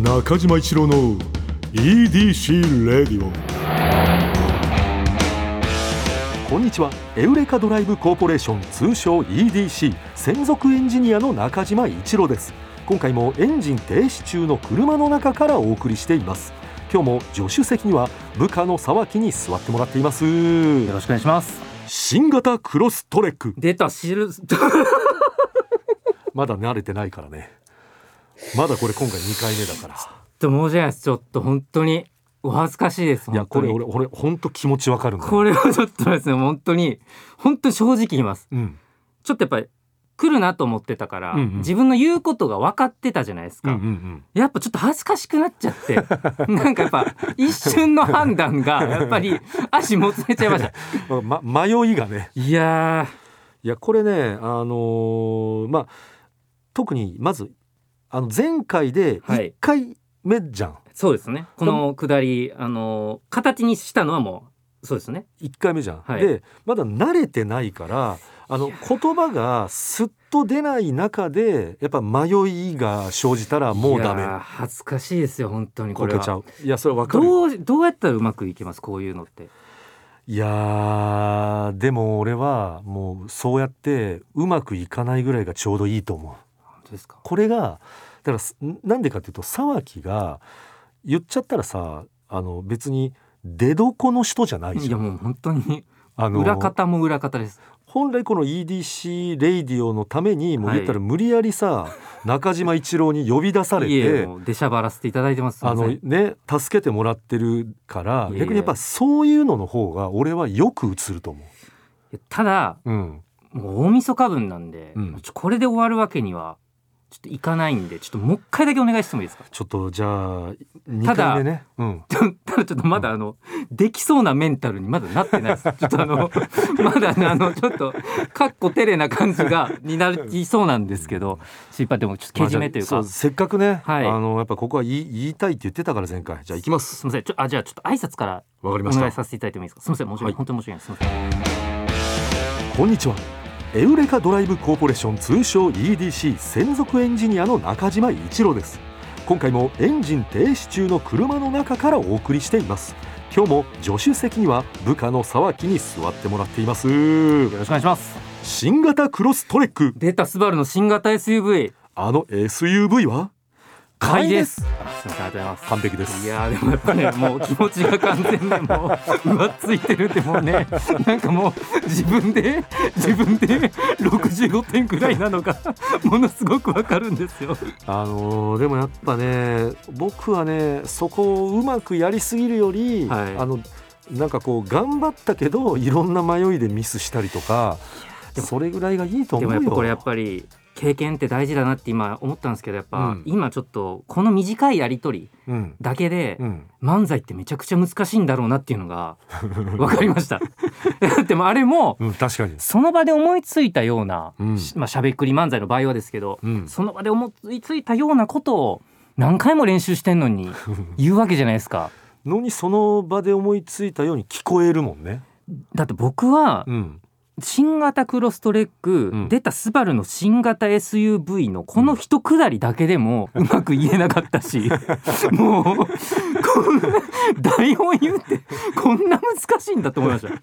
中島一郎の EDC レディオこんにちは。エウレカドライブコーポレーション通称 EDC 専属エンジニアの中島一郎です。今回もエンジン停止中の車の中からお送りしています。今日も助手席には部下の沢木に座ってもらっています。よろしくお願いします。新型クロストレック。出た知る。まだ慣れてないからねまだこれ今回2回目だから。と申し訳ないです。ちょっと本当にお恥ずかしいですいやこれ俺俺本当気持ちわかるこれはちょっとですね本当に本当に正直言います。うん。ちょっとやっぱり来るなと思ってたから、うんうん。自分の言うことが分かってたじゃないですか、うんうんやっぱちょっと恥ずかしくなっちゃって なんかやっぱ一瞬の判断がやっぱり足もつれちゃいました。う んま迷いがね。いやいやこれねあのーまあ特にまずあの前回ではい。1回目じゃん、ーそうですね。この下りあの形にしたのはもうそうですね。1回目じゃん、はい。でまだ慣れてないからあの言葉がすっと出ない中でやっぱ迷いが生じたらもうダメ。恥ずかしいですよ本当にこれは。こけちゃう。いやそれわかる。どうどうやったらうまくいけますこういうのって？いやーでも俺はもうそうやってうまくいかないぐらいがちょうどいいと思う。ですか？これがだからすなんでかっていうと沢木が言っちゃったらさあの別に出床の人じゃないじゃん。いやもう本当にあの裏方も裏方です。本来この EDC レイディオのためにもう言ったら無理やりさ、中島一郎に呼び出されて出しゃばらせていただいてます。あのね助けてもらってるから逆にやっぱそういうのの方が俺はよく映ると思ただう。うん、もう大晦日分なんで、うん。これで終わるわけにはちょっといかないんでちょっともう一回だけお願いしてもいいですか？ちょっとじゃあ2ただ回目ね。うん。ただちょっとまだあの、できそうなメンタルにまだなってないです。ちょっとあの まだねあのちょっとかっこ照れな感じがになりそうなんですけど心配でもちょっとけじめというか、まあせっかくね、はい。あのやっぱここは言い言いたいって言ってたから前回。じゃあ行きます。すみません。ちょあじゃあちょっと挨拶からおわかりました。願いさせていただいてもいいですか？すみません申し訳はい。本当に申し訳ないす。みません。こんにちはエウレカドライブコーポレーション通称 EDC 専属エンジニアの中島一郎です。今回もエンジン停止中の車の中からお送りしています。今日も助手席には部下の沢木に座ってもらっています。よろしくお願いします。新型クロストレック。出たスバルの新型 SUV あの SUV は？買いですあすみませんありがとうございます完璧ですいやーでもやっぱねもう気持ちが完全にもう浮ついてるってもうね なんかもう自分で 自分で65点くらいなのがものすごくわかるんですよ。あのーでもやっぱね僕はねそこをうまくやりすぎるより、はいあのなんかこう頑張ったけどいろんな迷いでミスしたりとかそれぐらいがいいとで思うよ。もやっぱこれやっぱり経験って大事だなって今思ったんですけどやっぱ、うん今ちょっとこの短いやり取りうんだけで、うん、漫才ってめちゃくちゃ難しいんだろうなっていうのが 分かりました。だってもうあれもうん、確かに。その場で思いついたような、うんしまあしゃべくり漫才の場合はですけど、うん、その場で思いついたようなことを何回も練習してんのに 言うわけじゃないですか。のにその場で思いついたように聞こえるもんね。だって僕はうん、新型クロストレック、うん出たスバルの新型 SUV のこの一くだりだけでもうまく言えなかったし、もうこんな台本言うってこんな難しいんだと思いました。い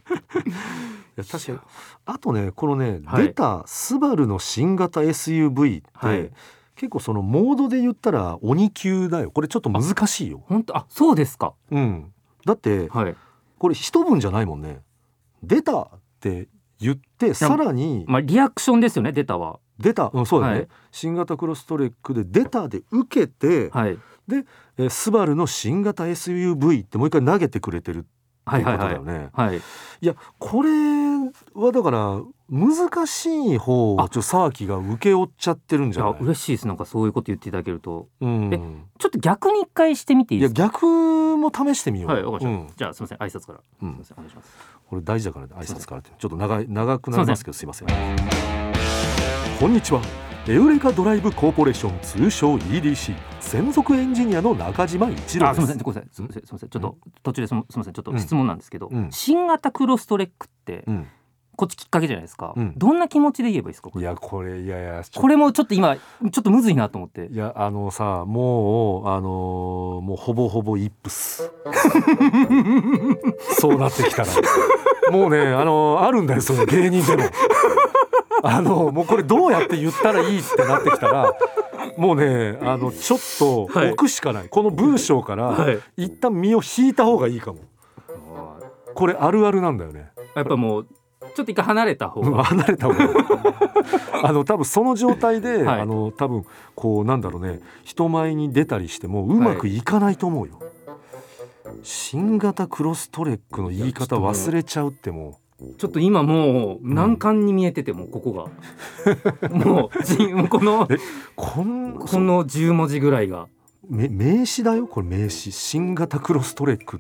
や確かにあとねこのね、はい出たスバルの新型 SUV って、はい結構そのモードで言ったら鬼級だよこれちょっと難しいよ。本当？あそうですか。うん、だってはい。これ一文じゃないもんね。出たって言ってさらにまあリアクションですよね出たは。出た、うん、そうだね、はい新型クロストレックで出たで受けて、はいえースバルの新型 SUV ってもう一回投げてくれてるってはいいうはいはいことだよ。ね。はい。いやこれはだから難しい方をあちょっと沢木が請け負っちゃってるんじいやゃない？嬉しいです。なんかそういうこと言っていただけると。うん。えちょっと逆に一回してみていいいやですか？逆も試してみよう。はいわかりまうん。じゃあすみません。挨拶から。うん。すみません。お願いします。これ大事だからね挨拶からって。ちょっと長い長くなりますけどすいません。こんにちは。エウレカドライブコーポレーション通称 EDC 専属エンジニアの中島一郎です。あすみません。ごめんなさい。すみません。すみません。ちょっと途中ですみません。ちょっとうん。質問なんですけど、うん。新型クロストレックってうんこっちきっかけじゃないですか、うん。どんな気持ちで言えばいいですか？こいれやこれいやいやこれもちょっと今ちょっとむずいなと思って。いやあのさもうあのーもうほぼほぼイップス。そうなってきたら。もうねあのーあるんだよその芸人でも。あのもうこれどうやって言ったらいいってなってきたらもうねあのちょっとはい。置くしかない、この文章からはい。一旦身を引いた方がいいかも。これあるあるなんだよね。やっぱもうちょっと一回離れた方うんが。離れた方が。い いあの多分その状態で、はい。あの多分こうなんだろうね。人前に出たりしてもうまくいかないと思うよ、新型クロストレックの言い方忘れちゃうってもちょっと今もう難関に見えててもうここが。もうじもうこの えこんこの10文字ぐらいが。め名詞だよ？これ名詞。新型クロストレックっ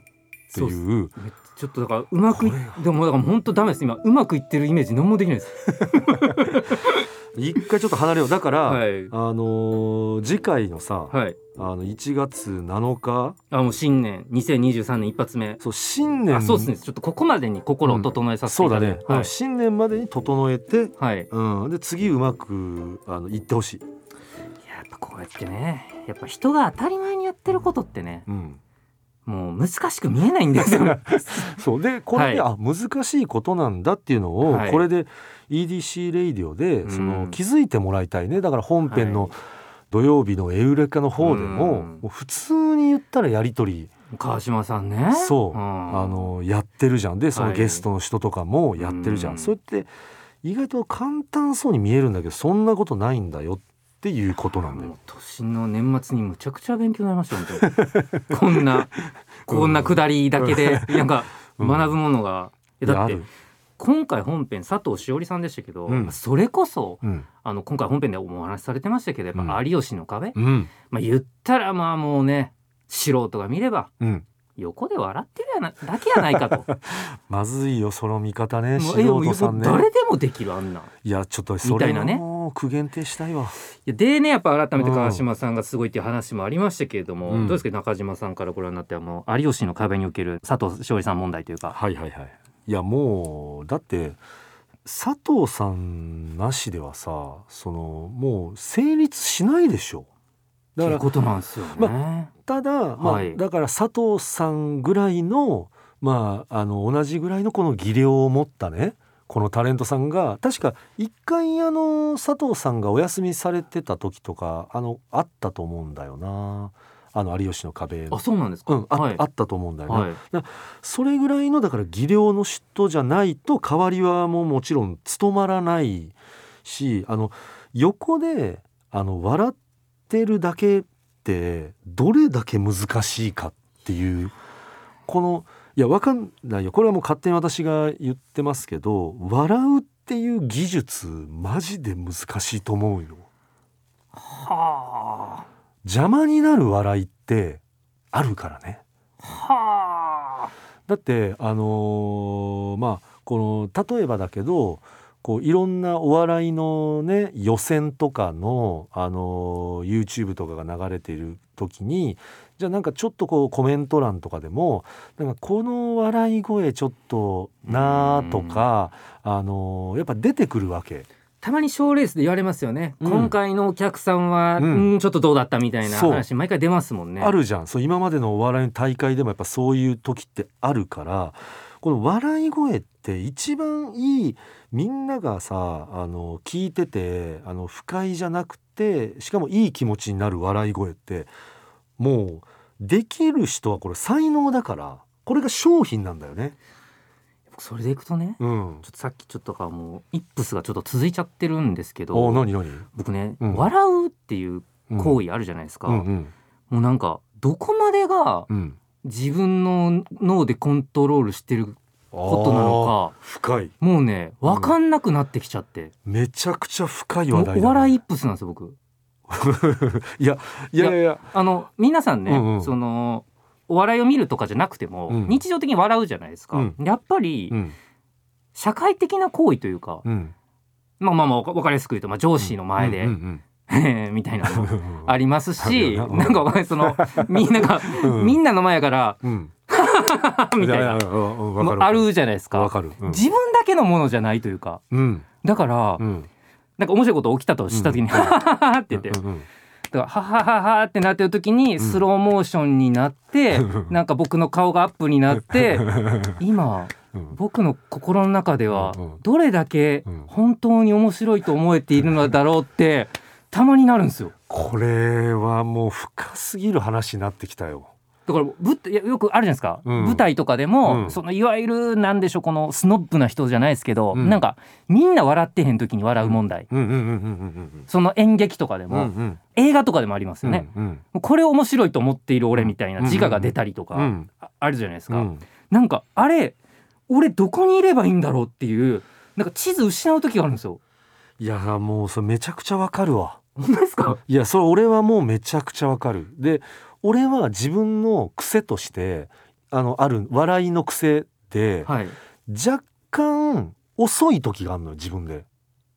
ていう。めちょっとだからうまくでもだから本当ダメです。今うまくいってるイメージ何もできないです。一回ちょっと離れよう。だから、はい。あのー次回のさ、はい。あの1月7日？あもう新年。2023年一発目。そう新年。あそうですね。ちょっとここまでに心を整えさせてそだね、いうただいて、あのはい、新年までに整えてはい、いうん、で次うまくあの言ってほしい、ややっぱこうやってね。やっぱ人が当たり前にやってることってね。うん、もう難しく見えないんですよ。そう。でこれで、はあ難しいことなんだっていうのを、はい。これで EDC レイディオでその、うん。気づいてもらいたいね。だから本編の土曜日のエウレカの方でも,、うん。もう普通に言ったらやり取り、川島さんね。そう、ん。あのやってるじゃん。でそのはい。ゲストの人とかもやってるじゃん、うん。それって意外と簡単そうに見えるんだけどそんなことないんだよっていうことなんだよ。年の年末にむちゃくちゃ勉強になりましたこんな こんな下りだけで なんかうん。学ぶものが、えだって今回本編佐藤しおりさんでしたけど、うん。それこそうん。あの今回本編でお話しされてましたけどやっぱうん。有吉の壁、うん。まあ言ったらまあもうね素人が見ればうん、横で笑ってるやなだけやないかと。まずいよその見方ね素人さんね。誰でもできるあんな。んいやちょっとそれみたいなねも苦言呈したいわ。いやでねやっぱ改めて川島さんがすごいっていう話もありましたけれども、うん。どうですか中島さんからご覧になってはもう有吉の壁における佐藤勝利さん問題というか。はいはいはい。いやもうだって佐藤さんなしではさそのもう成立しないでしょ。だからことなんですよね。ただ、まあはい。だから佐藤さんぐらいのまああの同じぐらいのこの技量を持ったねこのタレントさんが確か一回あの佐藤さんがお休みされてた時とかあのあったと思うんだよなあの有吉の壁あそうなんですか？うんあ,、はいあったと思うんだよね、はい。それぐらいのだから技量の人じゃないと代わりはもうもちろん務まらないしあの横であの笑ってるだけってどれだけ難しいかっていうこのいやわかんないよこれはもう勝手に私が言ってますけど笑うっていう技術マジで難しいと思うよ。は邪魔になる笑いってあるからね。あはあ。だってあのーまあこの例えばだけどこういろんなお笑いのね予選とかの、あのー YouTube とかが流れている時にじゃあなんかちょっとこうコメント欄とかでもなんかこの笑い声ちょっとなーとか、あのーやっぱ出てくるわけ。たまに賞レースで言われますよね、うん。今回のお客さんは、ううんん、ちょっとどうだったみたいな話毎回出ますもんね。あるじゃん。そう今までのお笑いの大会でもやっぱそういう時ってあるからこの笑い声って一番いいみんながさあの聞いててあの不快じゃなくてしかもいい気持ちになる笑い声ってもうできる人はこれ才能だからこれが商品なんだよね。それでいくとねうん、ちょっとさっきちょっとかもうイップスがちょっと続いちゃってるんですけおど何何、僕ね、うん。笑うっていううん行為あるじゃないですか、うん。うん。もうなんかどこまでがうん、自分の脳でコントロールしてることなのか。深い。もうね分かんなくなってきちゃって、めちゃくちゃ深い話題だ、ね、お笑いイップスなんですよ僕。いやいやいやいや。あの皆さんね、うんうん。そのお笑いを見るとかじゃなくても、うん。日常的に笑うじゃないですか、うん。やっぱり、うん。社会的な行為というか、うん。まあまあまあ分かりやすく言うと、まあ、上司の前で、うん みたいなのありますしな。なんかそのみんなが、うん。みんなの前やからうん「は みたいな。あるじゃないですか。自分だけのものじゃないというか。うん。だから、うん。なんか面白いこと起きたとした時に「うん。はははは」って言って、だから「はははは」ってなってる時にスローモーションになって、う んなんか僕の顔がアップになって今うん。僕の心の中ではどれだけうん。本当に面白いと思えているのだろうってたまになるんですよ。これはもう深すぎる話になってきたよ。だからぶよくあるじゃないですか、うん。舞台とかでも、うん。そのいわゆるなんでしょうこのスノブな人じゃないですけど、うん。なんかみんな笑ってへん時に笑う問題、その演劇とかでうんも、うん。映画とかでもありますよね、うんもうこれ面白いと思っている俺みたいな自我が出たりとか、うん。ああるじゃないですか、うん。なんかあれ俺どこにいればいいんだろうっていうなんか地図失う時があるんですよ。いやもうそれめちゃくちゃわかるわ。ですか？いやそれ俺はもうめちゃくちゃわかる。で俺は自分の癖としてあのある笑いの癖ではい若干遅い時があるのよ自分で。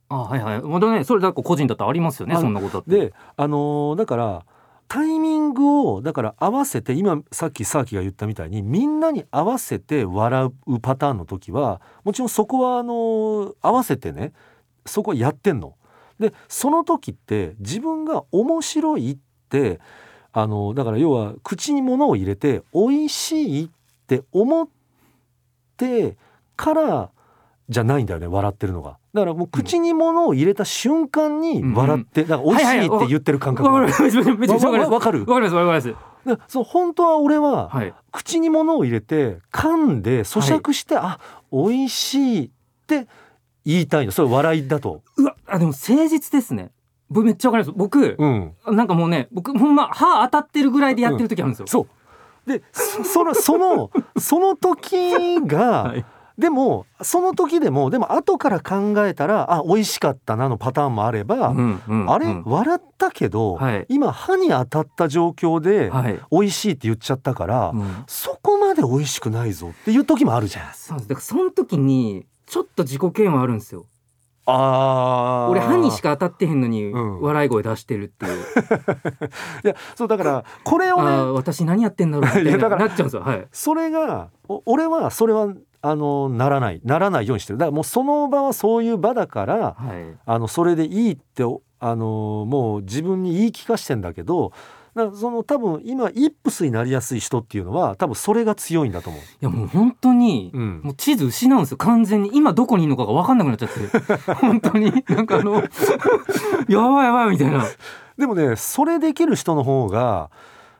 あはいはいまだねそれだと個人だったらありますよねあそんなことだって。であのーだからタイミングをだから合わせて今さっきサーキが言ったみたいにみんなに合わせて笑うパターンの時はもちろんそこはあのー合わせてねそこはやってんの。でその時って自分が面白いってあのだから要は口に物を入れて美味しいって思ってからじゃないんだよね笑ってるのが。だからもう口に物を入れた瞬間に笑って、だから美味しいって言ってる感覚わなのかりますめちゃくちゃわかりますわかる？わかりますわかります。だそう本当は俺ははい。口に物を入れて噛んで咀嚼して、あ美味しいって言いたいの。それ笑いだと。うわあでも誠実ですね僕めっちゃわかります。僕、うん、なんかもうね僕ほんま歯当たってるぐらいでやってる時あるんですよ、そう。でそそのその その時が、はい。でもその時でもでも後から考えたらあ美味しかったなのパターンもあれば、うんうんあれ、うん笑ったけど、はい。今歯に当たった状況で、はい、美味しいって言っちゃったから、うん。そこまで美味しくないぞっていう時もあるじゃん。そうです。だからその時にちょっと自己嫌悪あるんですよあ俺歯にしか当たってへんのにうん。笑い声出してるっていう、いやそうだからこれをね私何やってんだろうみたいな なっちゃうんですよ。はい。それがお俺はそれはあのならないならないようにしてる。だからもうその場はそういう場だからはい。あのそれでいいっておあのもう自分に言い聞かしてんだけどだからその多分今イップスになりやすい人っていうのは多分それが強いんだと思う。いやもう本当に、うん。もう地図失うんですよ。完全に今どこにいるのかが分かんなくなっちゃって 本当に。なんかあの やばいやばいみたいな。でもねそれできる人の方が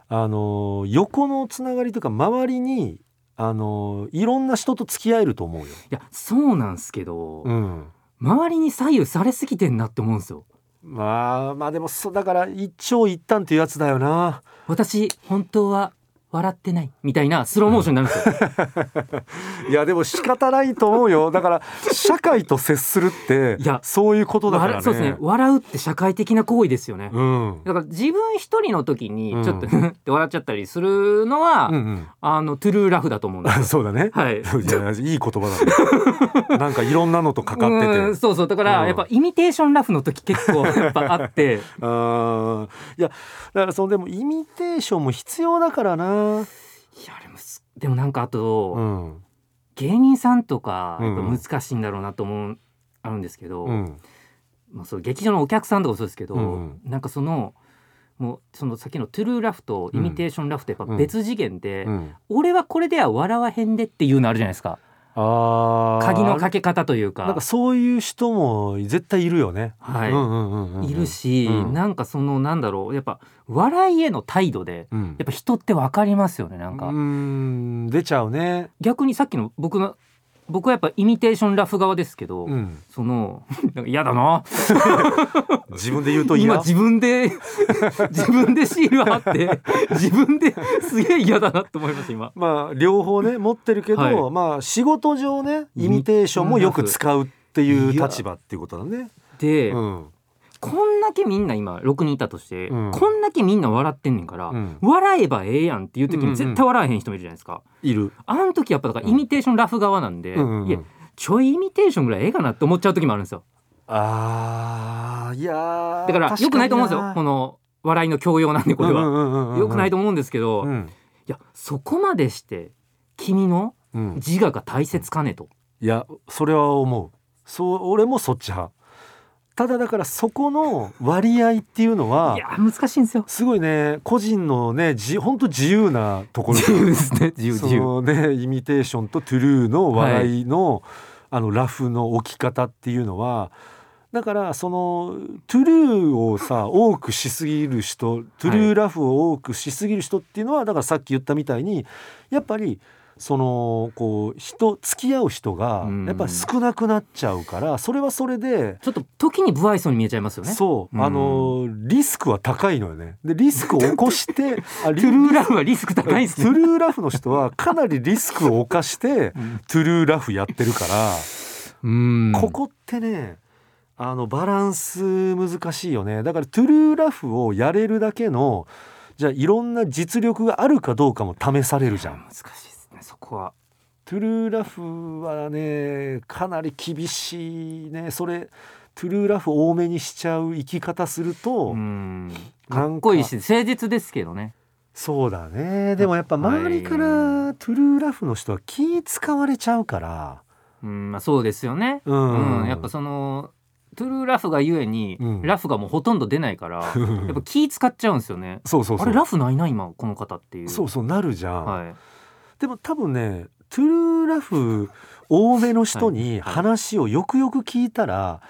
あの横のつながりというか周りにあのいろんな人と付き合えると思うよ。いやそうなんですけど、うん。周りに左右されすぎてんなって思うんですよまあまあでもそだから一長一短っていうやつだよな。私本当は笑ってないみたいなスローモーションになるんですよ いやでも仕方ないと思うよ。だから社会と接するっていやそういうことだからね。笑そうですね笑うって社会的な行為ですよね、うん。だから自分一人の時にうんちょっとって笑っちゃったりするのは、うんうん。あのトゥルーラフだと思うんですよ そうだね。はいいや いい言葉だね。なんかいろんなのとかかっててうん。そうそうだからうんやっぱイミテーションラフの時結構やっぱあってあーいやだからそのでもイミテーションも必要だからな。いやでもすでもなんかあと、うん。芸人さんとかやっぱうん難しいんだろうなと思う、あるんですけど、うん。まあ、そう劇場のお客さんとかもそうですけど、うんなんかそのもうそのさっきのトゥルーラフとイミテーションラフってやっぱ別次元で、うん。俺はこれでは笑わへんでっていうのあるじゃないですか。鍵のかけ方というか。なんかそういう人も絶対いるよね。い。るし、うん。なんかそのなんだろうやっぱ笑いへの態度でうん。やっぱ人って分かりますよねなんか、うん出ちゃうね。逆にさっきの僕の僕はやっぱイミテーションラフ側ですけど、うん。その なんか嫌だな 自分で言うと嫌。今自分で 自分でシール貼って自分ですげえ嫌だなと思います今。まあ両方ね持ってるけど、はいまあ仕事上ねイミテーションもよく使うっていう立場っていうことだね。で、うん。こんだけみんな今6人いたとして、うん。こんだけみんな笑ってんねんから、うん。笑えばええやんっていう時うんうんに絶対笑えへん人もいるじゃないですか。いる。あの時やっぱだからイミテーションラフ側なんで、うんうんうん。いやちょいイミテーションぐらいええかなって思っちゃう時もあるんですよ。ああいやーだから良くないと思うんですよこのの笑いの教養なんでこれは。良くないとと思うんですけど、いうん。やそこまでして君のうん、自我が大切かねと。いやそれは思う。そう俺もそっち派ただだからそこの割合っていうのはいや難しいんですよ。すごいね個人のねじ本当自由なところ自由ですね自由そ自由。のねイミテーションとトゥルーの笑いの、あのラフの置き方っていうのはだからそのトゥルーをさ多くしすぎる人トゥルーラフを多くしすぎる人っていうのはだからさっき言ったみたいにやっぱりそのこう人付き合う人がうんやっぱり少なくなっちゃうからそれはそれでちょっと時に不愛想に見えちゃいますよね。そう、うんあのリスクは高いのよね。でリスクを起こして トゥルーラフはリスク高いですね。トゥルーラフの人はかなりリスクを冒してうんトゥルーラフやってるから、うんここってねあのバランス難しいよねだからトゥルーラフをやれるだけのじゃあいろんな実力があるかどうかも試されるじゃん。難しいねそこは。トゥルーラフはねかなり厳しいねそれトゥルーラフ多めにしちゃう生き方すると、うんかっこいいし誠実ですけどね。そうだねでもやっぱ周りからトゥルーラフの人は気使われちゃうから。うんまあそうですよね。うんうんやっぱそのトゥルーラフがゆえに、うんラフがもうほとんど出ないからやっぱ気使っちゃうんですよね。そうそうそうあれラフないな今この方っていう。そうそうなるじゃん、はい。でも多分ねトゥルーラフ多めの人にはい話をよくよく聞いたら、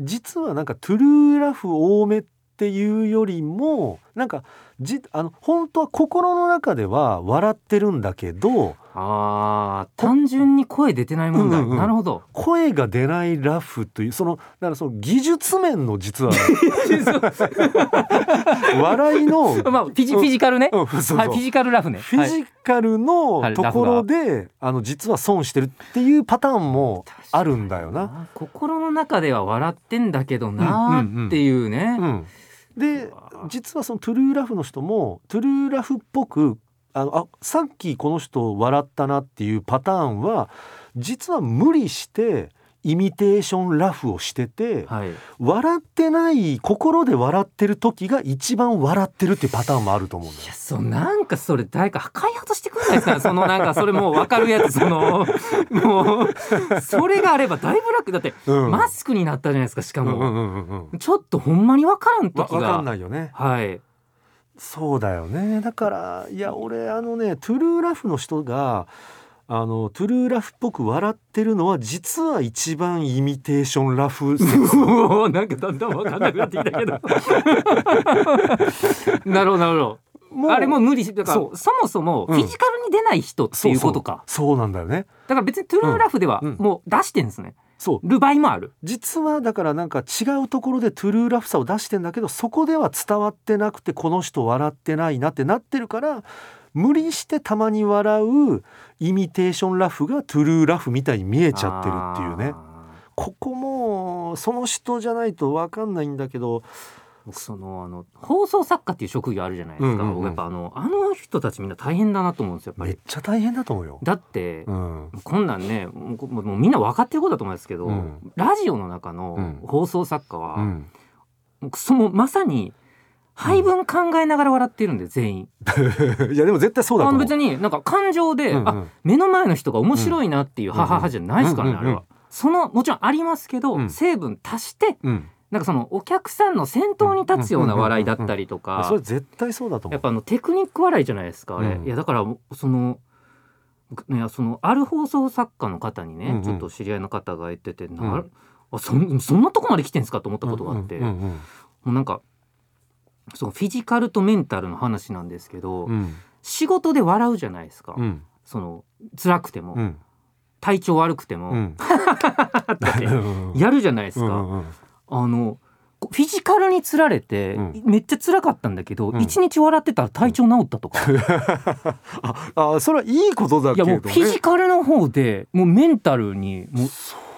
実はなんかトゥルーラフ多めっていうよりもなんかじあの本当は心の中では笑ってるんだけどああ単純に声出てない問題、うんうんうんなるほど。声が出ないラフというそのだからその技術面の実は 笑いの、まあフィジフィジカルね。うんそうそうはいフィジカルラフね。フィジカルのはいところで、あの実は損してるっていうパターンもあるんだよな。あ心の中では笑ってんだけどなうんうんうんーっていうね。うん、で実はそのトゥルーラフの人もトゥルーラフっぽくあのあさっきこの人笑ったなっていうパターンは実は無理してイミテーションラフをしてて、はい。笑ってない心で笑ってる時が一番笑ってるっていうパターンもあると思うんだよ。いや。そうなんかそれ誰か開発してくんないですか。そのなんかそれもう分かるやつそのもうそれがあればだいぶ楽。だって、うん。マスクになったじゃないですかしかも、うんうんうんうんちょっとほんまに分からんわ時が。わかんないよね。はい。そうだよね。だからいや俺あのねトゥルーラフの人があのトゥルーラフっぽく笑ってるのは実は一番イミテーションラフなんかだんだん分かんなくなってきたけど。なるほどなるほもどあれもう無理。しだからそそもそもフィジカルに出ない人っていうことか、そうそう。そうなんだよね。だから別にトゥルーラフではうん。うん。もう出してんですね、そう。る場合もある。実はだからなんか違うところでトゥルーラフさを出してんだけどそこでは伝わってなくてこの人笑ってないなってなってるから無理してたまに笑うイミテーションラフがトゥルーラフみたいに見えちゃってるっていうね。あここもその人じゃないと分かんないんだけど。僕そのあの放送作家っていう職業あるじゃないですか、うんうんやっぱあのあの人たちみんな大変だなと思うんですよめっちゃ大変だと思うよ。だって、うん。こんなんねもうもうみんな分かってることだと思うんですけど、うん。ラジオの中うのん。放送作家は、うん、そのまさに配分考えながら笑ってるんで全員、いやでも絶対そうだと思う。別になんか感情で、うんうん。あ目の前の人が面白いなっていう、うん。はははじゃないですからね、うんうんうんあれは。そのもちろんありますけど、うん。成分足してうん、なんかそのお客さんの先頭に立つような笑いだったりとか、それ絶対そうだと思う。やっぱあのテクニック笑いじゃないですかあれ、うん。いやだからその僕ねそのある放送作家の方にね、うんうん。ちょっと知り合いの方が言ってて、なうん。あそんそんなとこまで来てんすかと思ったことがあって、もうんうんうなんかそのフィジカルとメンタルの話なんですけど、うん。仕事で笑うじゃないですか、うん。その辛くても、うん。体調悪くても、うん。やるじゃないですか、うんうんあのフィジカルにつられて、うん。めっちゃ辛かったんだけどうん。一、日笑ってたら体調治ったとか、ああそれはいいことだいけどね。やもうフィジカルの方でもうメンタルにもう。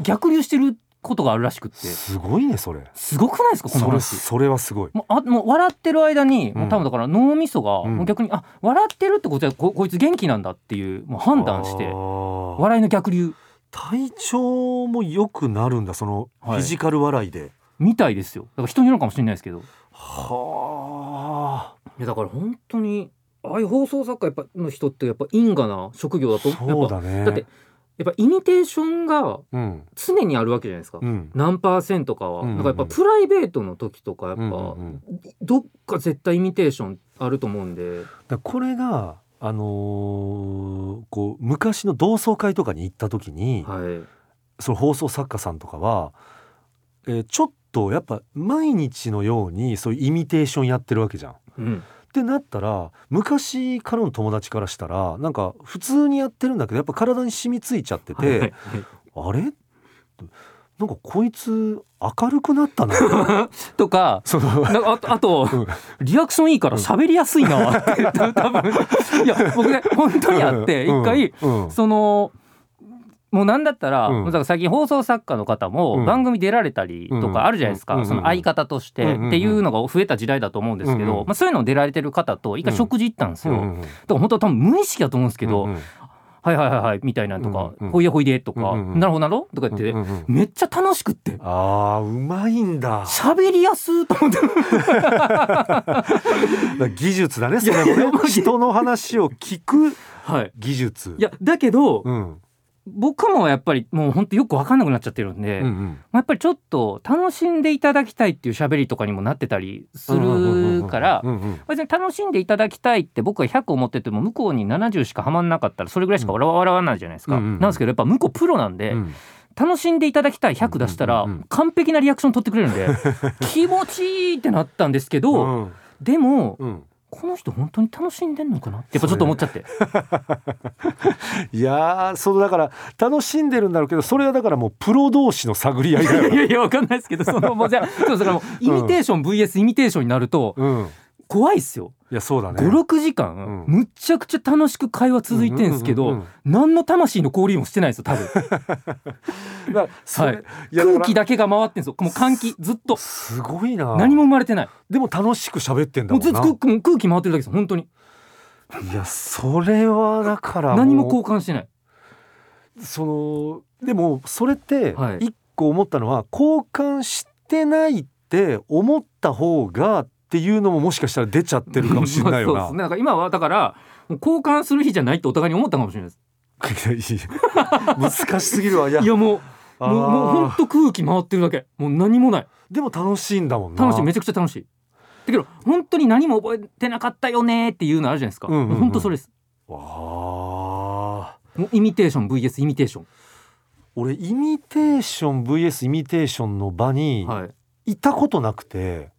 逆流してることがあるらしくってすごいねそれ。すごくないですかこのそれ話。それはすごい。もうあもう笑ってる間に、うんもう多分だから脳みそがうんもう逆に、あ笑ってるってことはここいつ元気なんだっていうもう判断して笑いの逆流体調も良くなるんだそのフはいィジカル笑いで。みたいですよだから人によるかもしれないですけどはあ。いやだから本当にああいう放送作家やっぱの人ってやっぱ因果な職業だとそうやっぱだねだってやっぱイミテーションがうん。常にあるわけじゃないですか、うん。何パーセントかは、うんうんうん。だからやっぱプライベートの時とかやっぱ、うんうんうん。どっか絶対イミテーションあると思うんで。だこれがあのーこう昔の同窓会とかに行った時に、はい。その放送作家さんとかは、えーちょっとやっぱ毎日のようにそういうイミテーションやってるわけじゃん。うんってなったら昔からの友達からしたらなんか普通にやってるんだけどやっぱ体に染みついちゃってて、あれ？なんかこいつ明るくなったな。とかそのあとあと、うん。リアクションいいから喋りやすいなって多分。いや僕ね本当にあって一回、うん。うん。そのもうなんだったら、うん。だから最近放送作家の方うん。も番組出られたりとかあるじゃないですか、うん。その相方としてうん。っていうのが増えた時代だと思うんですけど、まあ、そういうの出られてる方と一回食事行ったんですよ。だから本当は多分無意識だと思うんですけど「うん。うん。はいはいはいはい」みたいなんとかうん。うん「ほいでほいで」とか「うん。うん。なるほどなるほど」とか言って、うん。うん。めっちゃ楽しくってあーうまいんだ。喋りやすーと思って。技術だねそれもね。人の話を聞くはい。技術。いやだけど、うん僕もやっぱりもう本当よく分かんなくなっちゃってるんで、うんうん。まあやっぱりちょっと楽しんでいただきたいっていう喋りとかにもなってたりするから別に楽しんでいただきたいって僕は100思ってても向こうに70しかはまんなかったらそれぐらいしか笑わないじゃないですか。うんうんうん。なんですけどやっぱ向こうプロなんで、うん。楽しんでいただきたい100出したら完璧なリアクション取ってくれるんで 気持ちいいってなったんですけど、うん。でもうんこの人本当に楽しんでんのかな？ってやっぱちょっと思っちゃって。いやーそうだから楽しんでるんだろうけどそれはだからもうプロ同士の探り合いだ いよやいやわかんないですけどそのもうじゃあそうだからもうイミテーション VS イミテーションになるとうん怖いっすよ。いやそうだね。56時間、うん。むっちゃくちゃ楽しく会話続いてんですけど、うんうんうんうん。何の魂の交流もしてないですよ多分。はい。空気だけが回ってんですよ。もう換気ずっと。すごいな。何も生まれてない。でも楽しく喋ってんだもうんずっと空空気回ってるだけです本当に。いやそれはだからう何も交換してない。そのでもそれってはい。一個思ったのは、交換してないって思った方がっていうのももしかしたら出ちゃってるかもしれないよまあな。そうですね。だから今はだから交換する日じゃないってお互いに思ったかもしれないです。難しすぎるわいやいやもうもうもう本当空気回ってるだけ。もう何もない。でも楽しいんだもんな。楽しい。めちゃくちゃ楽しい。だけど本当に何も覚えてなかったよねっていうのあるじゃないですか、うんうんうん。本当それです。わあ。もうイミテーション VS イミテーション。俺イミテーション VS イミテーションの場にはい。いたことなくて、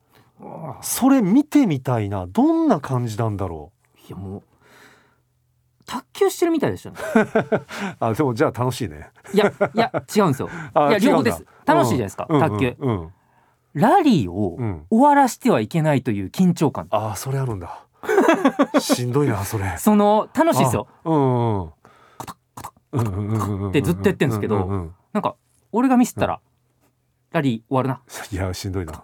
それ見てみたいな。どんな感じなんだろいやもう卓球してるみたいでしたね。う あでもじゃあ楽しいね。いやいや違うんですよ。あいや両方です。楽しいじゃないですか、うん卓球、うん。うん。ラリーをうん。終わらしてはいけないという緊張感。あそれあるんだ。しんどいなそれ。その楽しいですよ。あうんうんうん。ってずっとやってんですけどうんうんうんなんか俺がミスったら、ラリー終わるないやしんどいな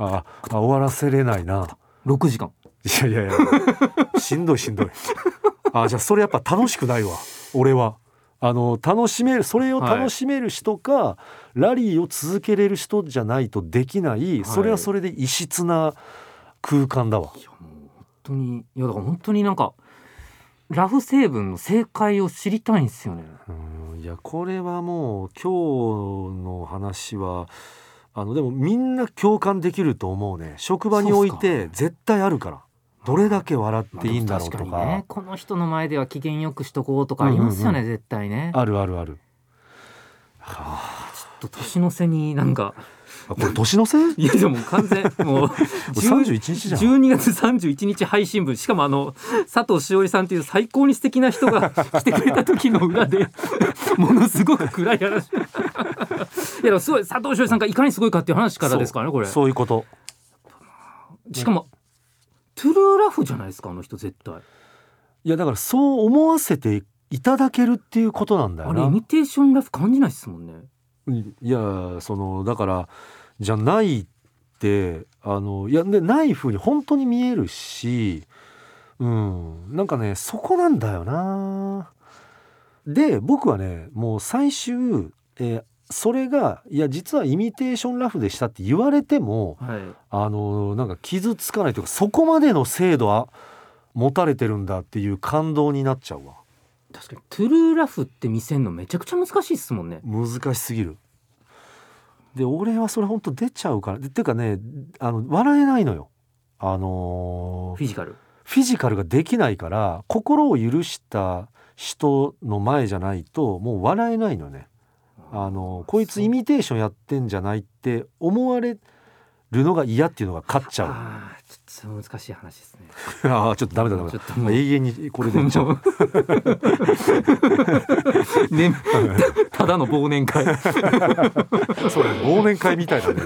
ああ終わらせれないな。6時間。いやいやいや。しんどいしんどい。あじゃあそれやっぱ楽しくないわ。俺は。あの楽しめるそれを楽しめる人か、ラリーを続けれる人じゃないとできない、それはそれで異質な空間だわ。いやもう本当にいやだから本当になんかラフ成分の正解を知りたいんですよね。うんいやこれはもう今日の話はあのでもみんな共感できると思うね。職場において絶対あるから。どれだけ笑っていいんだろうとか,、まあでも確かにねこの人の前では機嫌よくしとこうとかありますよね、うん絶対ね。あるあるある。ちょっと年の瀬になんかあこれ年のせい？いやでも完全 もう31日じゃん。12月31日配信分しかもあの佐藤しおりさんっていう最高に素敵な人が 来てくれた時の裏で ものすごく暗い話。いやでもすごい佐藤しおりさんがいかにすごいかっていう話からですからねこれ。そういうこと。しかもトゥルーラフじゃないですかあの人絶対。いやだからそう思わせていただけるっていうことなんだよな。あれイミテーションラフ感じないっすもんね。いやそのだからじゃないってあのいやでない風に本当に見えるしうん。なんかねそこなんだよな。で僕はねもう最終、えーそれがいや実はイミテーションラフでしたって言われてもはい。あのなんか傷つかないというかそこまでの精度は持たれてるんだっていう感動になっちゃうわ。確かにトゥルーラフって見せんのめちゃくちゃ難しいっすもんね。難しすぎるで俺はそれほんと出ちゃうからでっていうかねあの笑えないのよ。あのーフィジカル？フィジカルができないから心を許した人の前じゃないともう笑えないのよね。あのこいつイミテーションやってんじゃないって思われるのが嫌っていうのが勝っちゃうあーちょっと難しい話ですね。ああちょっとダメだダメだ。ちょっともう永遠にこれでいっちゃうもうねただの忘年会。今 そうだね忘年会みたいなね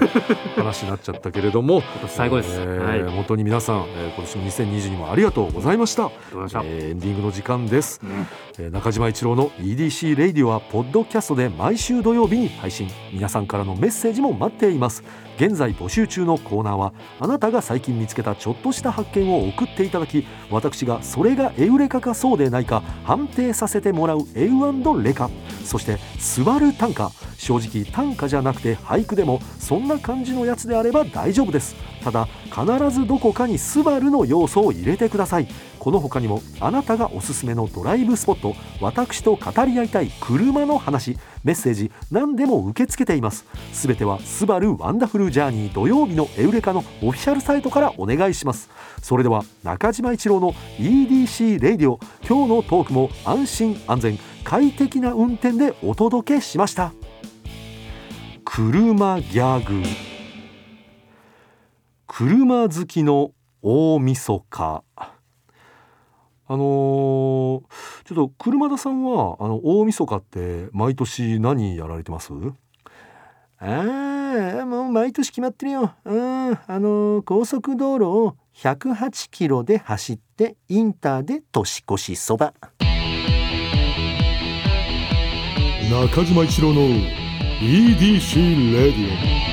話になっちゃったけれども。年最後です、えーはい。本当に皆さん、えー今年も2022もありがとうございました、した、えーエンディングの時間です、ねえー中島一郎の EDC レイディオはポッドキャストで毎週土曜日に配信。皆さんからのメッセージも待っています現在募集中のコーナーはあなたが最近見つけたちょっとした発見を送っていただき私がそれがエウレカかそうでないか判定させてもらうエウレカ。そして「座る短歌」正直短歌じゃなくて俳句でもそんな感じのやつであれば大丈夫です。ただ必ずどこかに「スバルの要素を入れてください。この他にもあなたがおすすめのドライブスポット私と語り合いたい車の話。メッセージ何でも受け付けています。すべては「スバルワンダフルジャーニー土曜日のエウレカ」のオフィシャルサイトからお願いします。それでは中島一郎の EDC レイディオ今日のトークも安心安全快適な運転でお届けしました。車ギャグ。車好きの大晦日。あのーちょっと車田さんはあの大晦日って毎年何やられてます？ああもう毎年決まってるよ。うんあのー高速道路を108キロで走ってインターで年越しそば。中島一郎の EDC レディオ